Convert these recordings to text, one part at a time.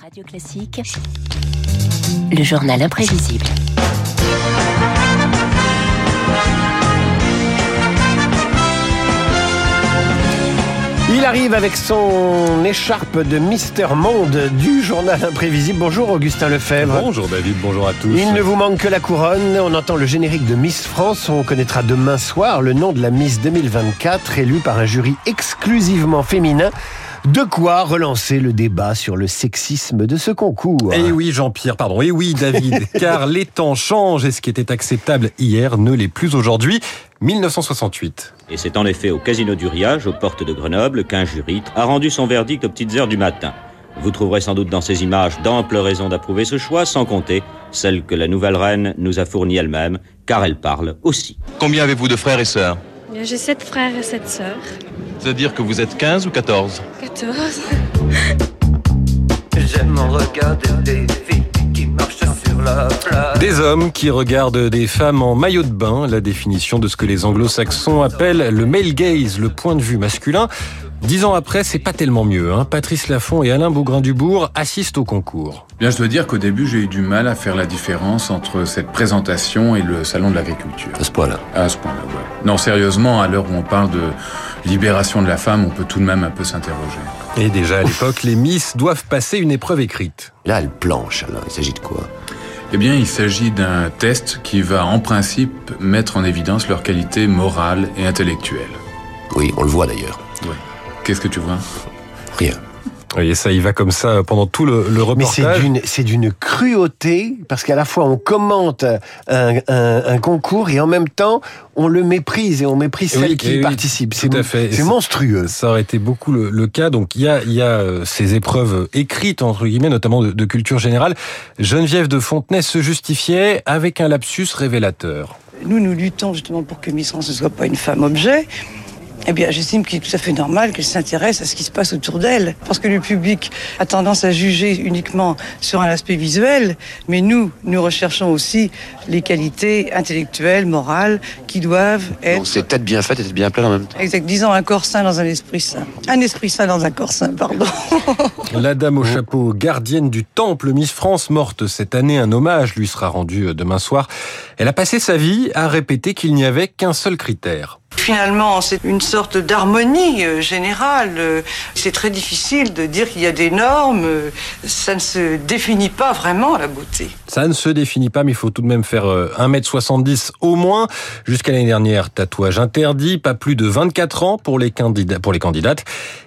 Radio Classique, le journal imprévisible. Il arrive avec son écharpe de Mister Monde du journal imprévisible. Bonjour Augustin Lefebvre. Bonjour David, bonjour à tous. Il ne vous manque que la couronne. On entend le générique de Miss France. On connaîtra demain soir le nom de la Miss 2024 élue par un jury exclusivement féminin. De quoi relancer le débat sur le sexisme de ce concours. Eh oui Jean-Pierre, pardon, eh oui David, car les temps changent et ce qui était acceptable hier ne l'est plus aujourd'hui. 1968. Et c'est en effet au Casino du Riage, aux portes de Grenoble, qu'un jury a rendu son verdict aux petites heures du matin. Vous trouverez sans doute dans ces images d'amples raisons d'approuver ce choix, sans compter celles que la nouvelle reine nous a fournies elle-même, car elle parle aussi. Combien avez-vous de frères et sœurs? J'ai sept frères et sept sœurs. C'est-à-dire que vous êtes 15 ou 14 14. J'aime regarder des filles qui marchent sur la plage. Des hommes qui regardent des femmes en maillot de bain, la définition de ce que les anglo-saxons appellent le male gaze, le point de vue masculin. Dix ans après, c'est pas tellement mieux. Hein. Patrice Laffont et Alain Bougrain-Dubourg assistent au concours. Bien, je dois dire qu'au début, j'ai eu du mal à faire la différence entre cette présentation et le salon de l'agriculture. À ce point-là. À ce point-là, ouais. Non, sérieusement, à l'heure où on parle de libération de la femme, on peut tout de même un peu s'interroger. Et déjà à l'époque, les Miss doivent passer une épreuve écrite. Là, elle planche, Alain. Il s'agit de quoi? Eh bien, il s'agit d'un test qui va, en principe, mettre en évidence leur qualité morale et intellectuelle. Oui, on le voit d'ailleurs. Qu'est-ce que tu vois? Rien. Et ça, il va comme ça pendant tout le, le Mais reportage. c'est d'une, c'est d'une cruauté, parce qu'à la fois on commente un, un- un concours et en même temps on le méprise et on méprise Oui, celles qui oui, participent. tout C'est, à fait. Et c'est c'est- monstrueux. Ça aurait été beaucoup le, le cas. Donc il y a, il y a euh, ces épreuves écrites entre guillemets, notamment de, de culture générale. Geneviève de Fontenay se justifiait avec un lapsus révélateur. Nous, nous luttons justement pour que Miss France ne soit pas une femme objet. Eh bien, j'estime qu'il est tout à fait normal qu'elle s'intéresse à ce qui se passe autour d'elle. Parce que le public a tendance à juger uniquement sur un aspect visuel, mais nous, nous recherchons aussi les qualités intellectuelles, morales, qui doivent être... Donc c'est tête bien faite et tête bien pleine en même temps. Exact, disons un corps sain dans un esprit sain. Un esprit sain dans un corps sain, pardon. La dame au chapeau, gardienne du temple Miss France, morte cette année, un hommage lui sera rendu euh, demain soir. Elle a passé sa vie à répéter qu'il n'y avait qu'un seul critère. Finalement, c'est une sorte d'harmonie euh, générale. Euh, C'est très difficile de dire qu'il y a des normes. Euh, Ça ne se définit pas vraiment, la beauté. Ça ne se définit pas, mais il faut tout de même faire euh, 1m70 au moins. Jusqu'à l'année dernière, tatouage interdit, pas plus de 24 ans pour les, candidats, pour les candidates.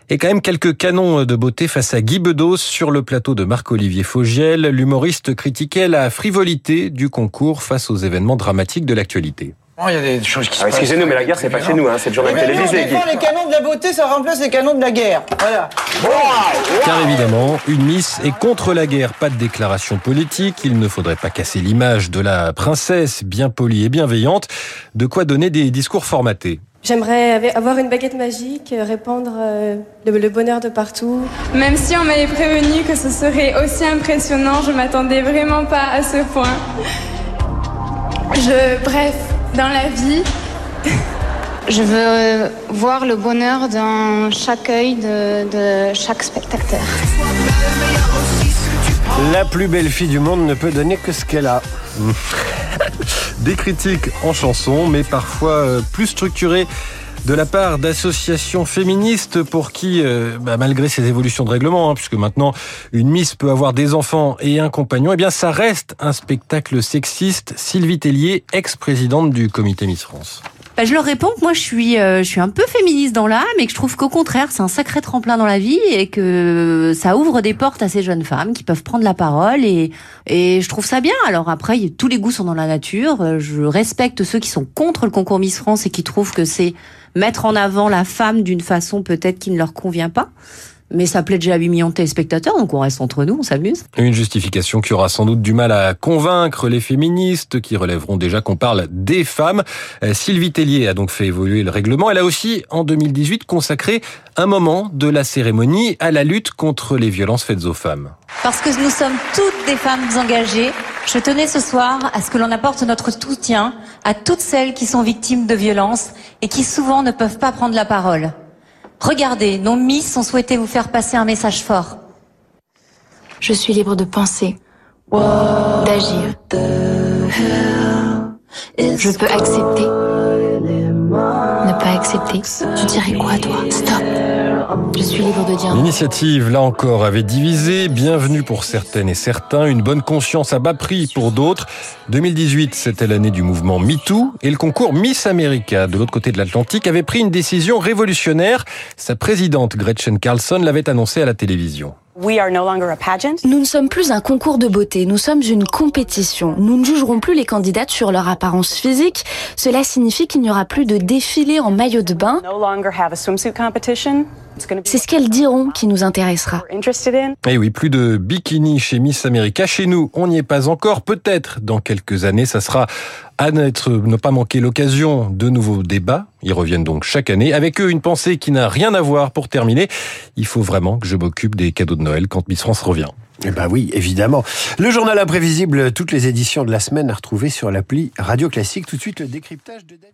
Et quand même quelques canons de beauté face à Guy Bedos sur le plateau de Marc-Olivier Fogiel. L'humoriste critiquait la frivolité du concours face aux événements dramatiques de l'actualité. Oh, il y a des choses qui se Ah, Excusez-nous, mais la guerre, c'est pas chez nous, hein, c'est le journal télévisé. Les canons de la beauté, ça remplace les canons de la guerre. Voilà. Car évidemment, une Miss est contre la guerre, pas de déclaration politique, il ne faudrait pas casser l'image de la princesse bien polie et bienveillante, de quoi donner des discours formatés. J'aimerais avoir une baguette magique, euh, répandre euh, le, bonheur de partout. Même si on m'avait prévenu que ce serait aussi impressionnant, je m'attendais vraiment pas à ce point. Je, bref, dans la vie, Je veux euh, voir le bonheur dans chaque œil de, de chaque spectateur. La plus belle fille du monde ne peut donner que ce qu'elle a. Des critiques en chanson, mais parfois euh, plus structurées de la part d'associations féministes pour qui, euh, bah, malgré ces évolutions de règlement, hein, puisque maintenant une Miss peut avoir des enfants et un compagnon, eh bien ça reste un spectacle sexiste. Sylvie Tellier, ex-présidente du comité Miss France. Bah, je leur réponds que moi je suis, euh, je suis un peu féministe dans l'âme et que je trouve qu'au contraire c'est un sacré tremplin dans la vie et que ça ouvre des portes à ces jeunes femmes qui peuvent prendre la parole et, et je trouve ça bien. Alors après, tous les goûts sont dans la nature. Euh, Je respecte ceux qui sont contre le concours Miss France et qui trouvent que c'est mettre en avant la femme d'une façon peut-être qui ne leur convient pas. Mais ça plaît déjà à 8 millions de téléspectateurs, donc on reste entre nous, on s'amuse. Une justification qui aura sans doute du mal à convaincre les féministes qui relèveront déjà qu'on parle des femmes. Euh, Sylvie Tellier a donc fait évoluer le règlement. Elle a aussi, en 2018, consacré un moment de la cérémonie à la lutte contre les violences faites aux femmes. Parce que nous sommes toutes des femmes engagées, je tenais ce soir à ce que l'on apporte notre soutien à toutes celles qui sont victimes de violences et qui souvent ne peuvent pas prendre la parole. Regardez, nos Miss ont souhaité vous faire passer un message fort. Je suis libre de penser, d'agir. Je peux accepter, Je suis libre de dire. L'initiative, là encore, avait divisé. Bienvenue pour certaines et certains, une bonne conscience à bas prix pour d'autres. 2018, c'était l'année du mouvement MeToo et le concours Miss America de l'autre côté de l'Atlantique avait pris une décision révolutionnaire. Sa présidente Gretchen Carlson l'avait annoncé à la télévision. Nous ne sommes plus un concours de beauté, nous sommes une compétition. Nous ne jugerons plus les candidates sur leur apparence physique. Cela signifie qu'il n'y aura plus de défilé en maillot de bain. C'est ce qu'elles diront qui nous intéressera. Et oui, plus de bikini chez Miss America. Chez nous, on n'y est pas encore. Peut-être dans quelques années, ça sera à ne pas manquer l'occasion de nouveaux débats. Ils reviennent donc chaque année. Avec eux, une pensée qui n'a rien à voir pour terminer. Il faut vraiment que je m'occupe des cadeaux de Noël quand Miss France revient. Eh ben oui, évidemment. Le journal imprévisible, toutes les éditions de la semaine à retrouver sur l'appli Radio Classique. Tout de suite, le décryptage de David.